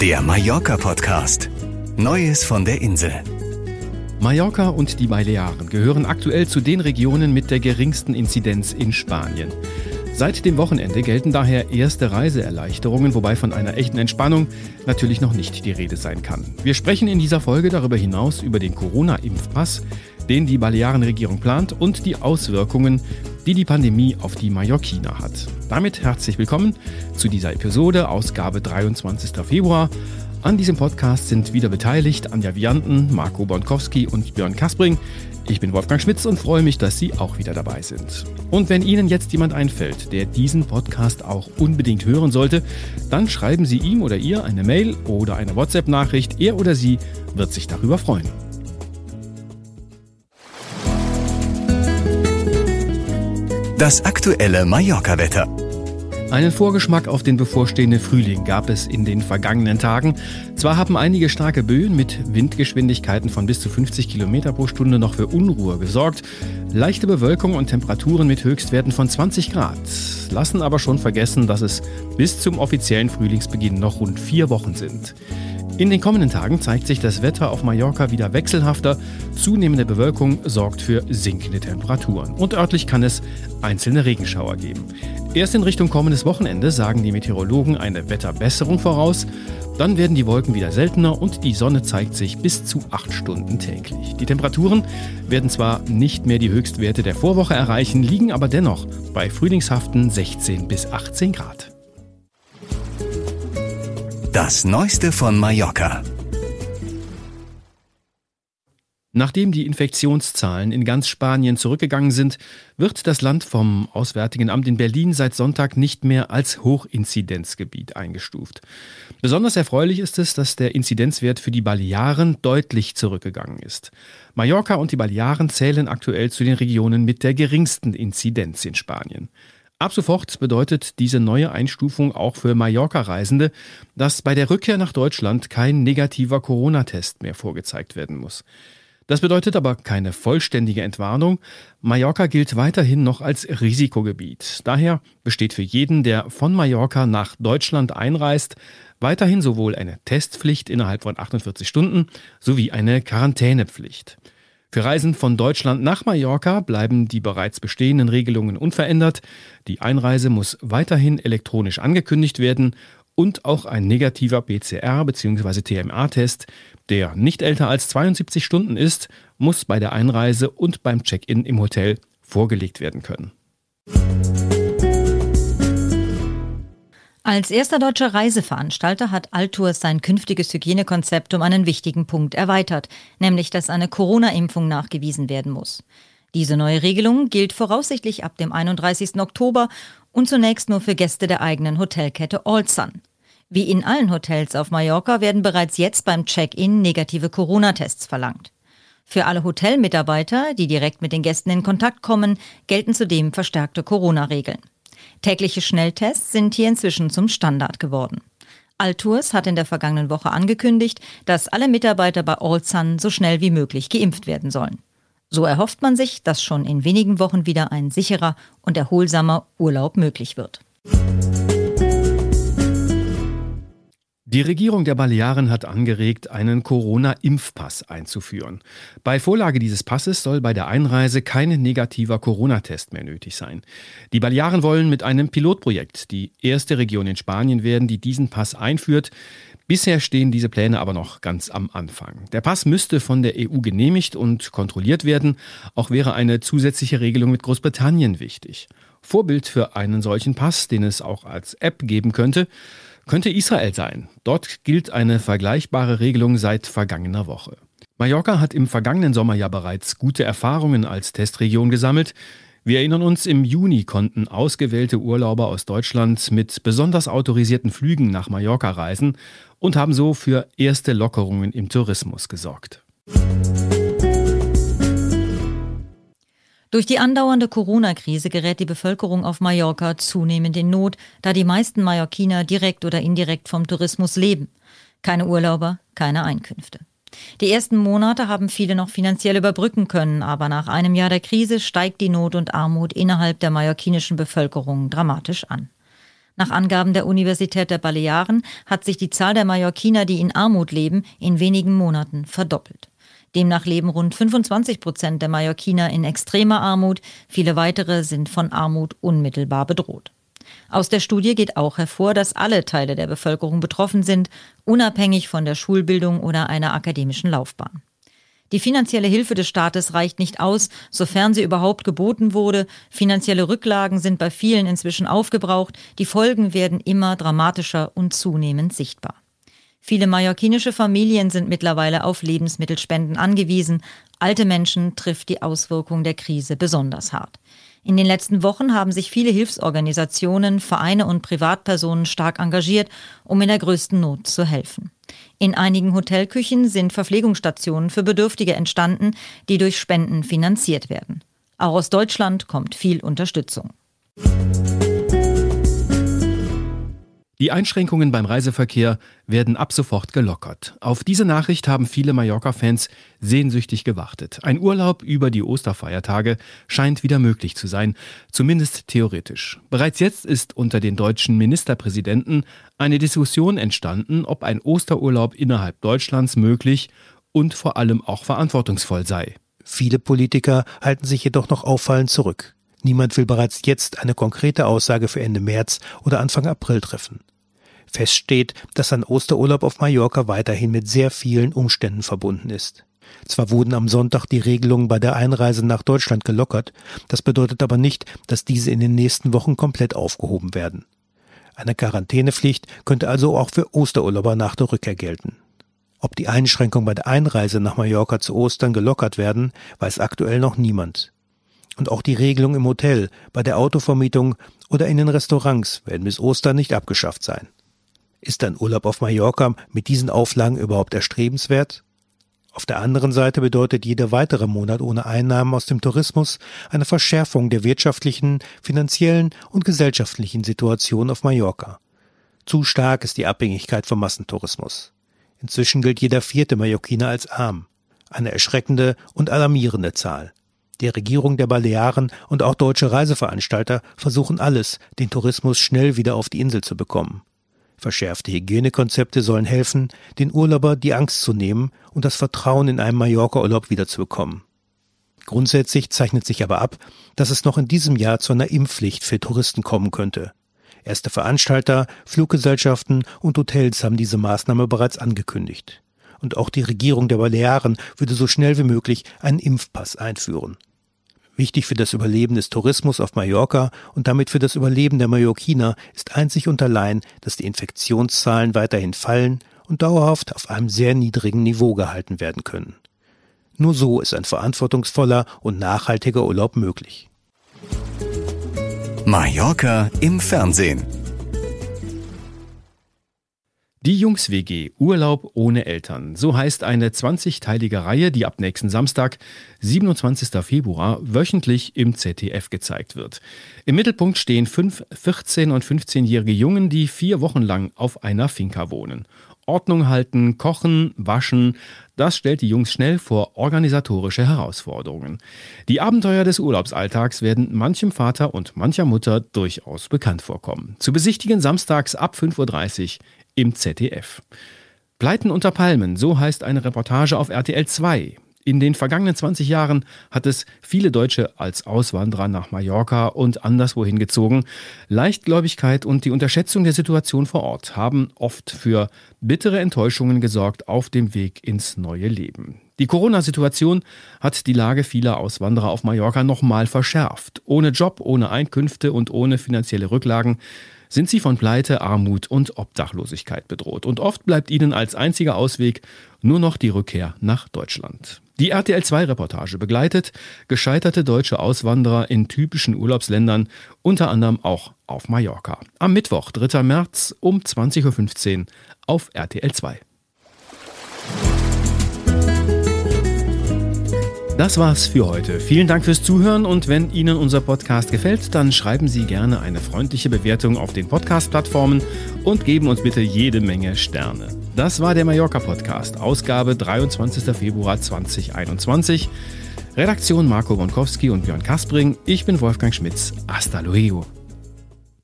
Der Mallorca-Podcast. Neues von der Insel. Mallorca und die Balearen gehören aktuell zu den Regionen mit der geringsten Inzidenz in Spanien. Seit dem Wochenende gelten daher erste Reiseerleichterungen, wobei von einer echten Entspannung natürlich noch nicht die Rede sein kann. Wir sprechen in dieser Folge darüber hinaus über den Corona-Impfpass, den die Balearenregierung plant und die Auswirkungen, die die Pandemie auf die Mallorquiner hat. Damit herzlich willkommen zu dieser Episode, Ausgabe 23. Februar. An diesem Podcast sind wieder beteiligt Anja Vianten, Marco Bonkowski und Björn Kaspring. Ich bin Wolfgang Schmitz und freue mich, dass Sie auch wieder dabei sind. Und wenn Ihnen jetzt jemand einfällt, der diesen Podcast auch unbedingt hören sollte, dann schreiben Sie ihm oder ihr eine Mail oder eine WhatsApp-Nachricht. Er oder sie wird sich darüber freuen. Das aktuelle Mallorca-Wetter. Einen Vorgeschmack auf den bevorstehenden Frühling gab es in den vergangenen Tagen. Zwar haben einige starke Böen mit Windgeschwindigkeiten von bis zu 50 km pro Stunde noch für Unruhe gesorgt. Leichte Bewölkung und Temperaturen mit Höchstwerten von 20 Grad lassen aber schon vergessen, dass es bis zum offiziellen Frühlingsbeginn noch rund vier Wochen sind. In den kommenden Tagen zeigt sich das Wetter auf Mallorca wieder wechselhafter. Zunehmende Bewölkung sorgt für sinkende Temperaturen. Und örtlich kann es einzelne Regenschauer geben. Erst in Richtung kommendes Wochenende sagen die Meteorologen eine Wetterbesserung voraus. Dann werden die Wolken wieder seltener und die Sonne zeigt sich bis zu acht Stunden täglich. Die Temperaturen werden zwar nicht mehr die Höchstwerte der Vorwoche erreichen, liegen aber dennoch bei frühlingshaften 16 bis 18 Grad. Das Neueste von Mallorca. Nachdem die Infektionszahlen in ganz Spanien zurückgegangen sind, wird das Land vom Auswärtigen Amt in Berlin seit Sonntag nicht mehr als Hochinzidenzgebiet eingestuft. Besonders erfreulich ist es, dass der Inzidenzwert für die Balearen deutlich zurückgegangen ist. Mallorca und die Balearen zählen aktuell zu den Regionen mit der geringsten Inzidenz in Spanien. Ab sofort bedeutet diese neue Einstufung auch für Mallorca-Reisende, dass bei der Rückkehr nach Deutschland kein negativer Corona-Test mehr vorgezeigt werden muss. Das bedeutet aber keine vollständige Entwarnung. Mallorca gilt weiterhin noch als Risikogebiet. Daher besteht für jeden, der von Mallorca nach Deutschland einreist, weiterhin sowohl eine Testpflicht innerhalb von 48 Stunden sowie eine Quarantänepflicht. Für Reisen von Deutschland nach Mallorca bleiben die bereits bestehenden Regelungen unverändert. Die Einreise muss weiterhin elektronisch angekündigt werden und auch ein negativer PCR- bzw. TMA-Test, der nicht älter als 72 Stunden ist, muss bei der Einreise und beim Check-in im Hotel vorgelegt werden können. Als erster deutscher Reiseveranstalter hat Altours sein künftiges Hygienekonzept um einen wichtigen Punkt erweitert, nämlich dass eine Corona-Impfung nachgewiesen werden muss. Diese neue Regelung gilt voraussichtlich ab dem 31. Oktober und zunächst nur für Gäste der eigenen Hotelkette All Sun. Wie in allen Hotels auf Mallorca werden bereits jetzt beim Check-in negative Corona-Tests verlangt. Für alle Hotelmitarbeiter, die direkt mit den Gästen in Kontakt kommen, gelten zudem verstärkte Corona-Regeln. Tägliche Schnelltests sind hier inzwischen zum Standard geworden. Altours hat in der vergangenen Woche angekündigt, dass alle Mitarbeiter bei All Sun so schnell wie möglich geimpft werden sollen. So erhofft man sich, dass schon in wenigen Wochen wieder ein sicherer und erholsamer Urlaub möglich wird. Die Regierung der Balearen hat angeregt, einen Corona-Impfpass einzuführen. Bei Vorlage dieses Passes soll bei der Einreise kein negativer Corona-Test mehr nötig sein. Die Balearen wollen mit einem Pilotprojekt die erste Region in Spanien werden, die diesen Pass einführt. Bisher stehen diese Pläne aber noch ganz am Anfang. Der Pass müsste von der EU genehmigt und kontrolliert werden. Auch wäre eine zusätzliche Regelung mit Großbritannien wichtig. Vorbild für einen solchen Pass, den es auch als App geben könnte, könnte Israel sein. Dort gilt eine vergleichbare Regelung seit vergangener Woche. Mallorca hat im vergangenen Sommer ja bereits gute Erfahrungen als Testregion gesammelt. Wir erinnern uns, im Juni konnten ausgewählte Urlauber aus Deutschland mit besonders autorisierten Flügen nach Mallorca reisen und haben so für erste Lockerungen im Tourismus gesorgt. Durch die andauernde Corona-Krise gerät die Bevölkerung auf Mallorca zunehmend in Not, da die meisten Mallorquiner direkt oder indirekt vom Tourismus leben. Keine Urlauber, keine Einkünfte. Die ersten Monate haben viele noch finanziell überbrücken können, aber nach einem Jahr der Krise steigt die Not und Armut innerhalb der mallorquinischen Bevölkerung dramatisch an. Nach Angaben der Universität der Balearen hat sich die Zahl der Mallorquiner, die in Armut leben, in wenigen Monaten verdoppelt. Demnach leben rund 25 Prozent der Mallorquiner in extremer Armut, viele weitere sind von Armut unmittelbar bedroht. Aus der Studie geht auch hervor, dass alle Teile der Bevölkerung betroffen sind, unabhängig von der Schulbildung oder einer akademischen Laufbahn. Die finanzielle Hilfe des Staates reicht nicht aus, sofern sie überhaupt geboten wurde. Finanzielle Rücklagen sind bei vielen inzwischen aufgebraucht. Die Folgen werden immer dramatischer und zunehmend sichtbar. Viele mallorquinische Familien sind mittlerweile auf Lebensmittelspenden angewiesen. Alte Menschen trifft die Auswirkung der Krise besonders hart. In den letzten Wochen haben sich viele Hilfsorganisationen, Vereine und Privatpersonen stark engagiert, um in der größten Not zu helfen. In einigen Hotelküchen sind Verpflegungsstationen für Bedürftige entstanden, die durch Spenden finanziert werden. Auch aus Deutschland kommt viel Unterstützung. Die Einschränkungen beim Reiseverkehr werden ab sofort gelockert. Auf diese Nachricht haben viele Mallorca-Fans sehnsüchtig gewartet. Ein Urlaub über die Osterfeiertage scheint wieder möglich zu sein, zumindest theoretisch. Bereits jetzt ist unter den deutschen Ministerpräsidenten eine Diskussion entstanden, ob ein Osterurlaub innerhalb Deutschlands möglich und vor allem auch verantwortungsvoll sei. Viele Politiker halten sich jedoch noch auffallend zurück. Niemand will bereits jetzt eine konkrete Aussage für Ende März oder Anfang April treffen. Fest steht, dass ein Osterurlaub auf Mallorca weiterhin mit sehr vielen Umständen verbunden ist. Zwar wurden am Sonntag die Regelungen bei der Einreise nach Deutschland gelockert, das bedeutet aber nicht, dass diese in den nächsten Wochen komplett aufgehoben werden. Eine Quarantänepflicht könnte also auch für Osterurlauber nach der Rückkehr gelten. Ob die Einschränkungen bei der Einreise nach Mallorca zu Ostern gelockert werden, weiß aktuell noch niemand. Und auch die Regelung im Hotel, bei der Autovermietung oder in den Restaurants werden bis Ostern nicht abgeschafft sein. Ist ein Urlaub auf Mallorca mit diesen Auflagen überhaupt erstrebenswert? Auf der anderen Seite bedeutet jeder weitere Monat ohne Einnahmen aus dem Tourismus eine Verschärfung der wirtschaftlichen, finanziellen und gesellschaftlichen Situation auf Mallorca. Zu stark ist die Abhängigkeit vom Massentourismus. Inzwischen gilt jeder vierte Mallorquiner als arm. Eine erschreckende und alarmierende Zahl. Die Regierung der Balearen und auch deutsche Reiseveranstalter versuchen alles, den Tourismus schnell wieder auf die Insel zu bekommen. Verschärfte Hygienekonzepte sollen helfen, den Urlauber die Angst zu nehmen und das Vertrauen in einen Mallorca-Urlaub wiederzubekommen. Grundsätzlich zeichnet sich aber ab, dass es noch in diesem Jahr zu einer Impfpflicht für Touristen kommen könnte. Erste Veranstalter, Fluggesellschaften und Hotels haben diese Maßnahme bereits angekündigt. Und auch die Regierung der Balearen würde so schnell wie möglich einen Impfpass einführen. Wichtig für das Überleben des Tourismus auf Mallorca und damit für das Überleben der Mallorquiner ist einzig und allein, dass die Infektionszahlen weiterhin fallen und dauerhaft auf einem sehr niedrigen Niveau gehalten werden können. Nur so ist ein verantwortungsvoller und nachhaltiger Urlaub möglich. Mallorca im Fernsehen. Die Jungs-WG Urlaub ohne Eltern. So heißt eine 20-teilige Reihe, die ab nächsten Samstag, 27. Februar, wöchentlich im ZDF gezeigt wird. Im Mittelpunkt stehen fünf 14- und 15-jährige Jungen, die vier Wochen lang auf einer Finca wohnen. Ordnung halten, kochen, waschen, das stellt die Jungs schnell vor organisatorische Herausforderungen. Die Abenteuer des Urlaubsalltags werden manchem Vater und mancher Mutter durchaus bekannt vorkommen. Zu besichtigen samstags ab 5.30 Uhr im ZDF. Pleiten unter Palmen, so heißt eine Reportage auf RTL 2. In den vergangenen 20 Jahren hat es viele Deutsche als Auswanderer nach Mallorca und anderswohin gezogen. Leichtgläubigkeit und die Unterschätzung der Situation vor Ort haben oft für bittere Enttäuschungen gesorgt auf dem Weg ins neue Leben. Die Corona-Situation hat die Lage vieler Auswanderer auf Mallorca nochmal verschärft. Ohne Job, ohne Einkünfte und ohne finanzielle Rücklagen sind sie von Pleite, Armut und Obdachlosigkeit bedroht. Und oft bleibt ihnen als einziger Ausweg nur noch die Rückkehr nach Deutschland. Die RTL2-Reportage begleitet gescheiterte deutsche Auswanderer in typischen Urlaubsländern, unter anderem auch auf Mallorca. Am Mittwoch, 3. März um 20.15 Uhr auf RTL2. Das war's für heute. Vielen Dank fürs Zuhören und wenn Ihnen unser Podcast gefällt, dann schreiben Sie gerne eine freundliche Bewertung auf den Podcast-Plattformen und geben uns bitte jede Menge Sterne. Das war der Mallorca Podcast, Ausgabe 23. Februar 2021. Redaktion Marco Bonkowski und Björn Kaspring. Ich bin Wolfgang Schmitz. Hasta luego.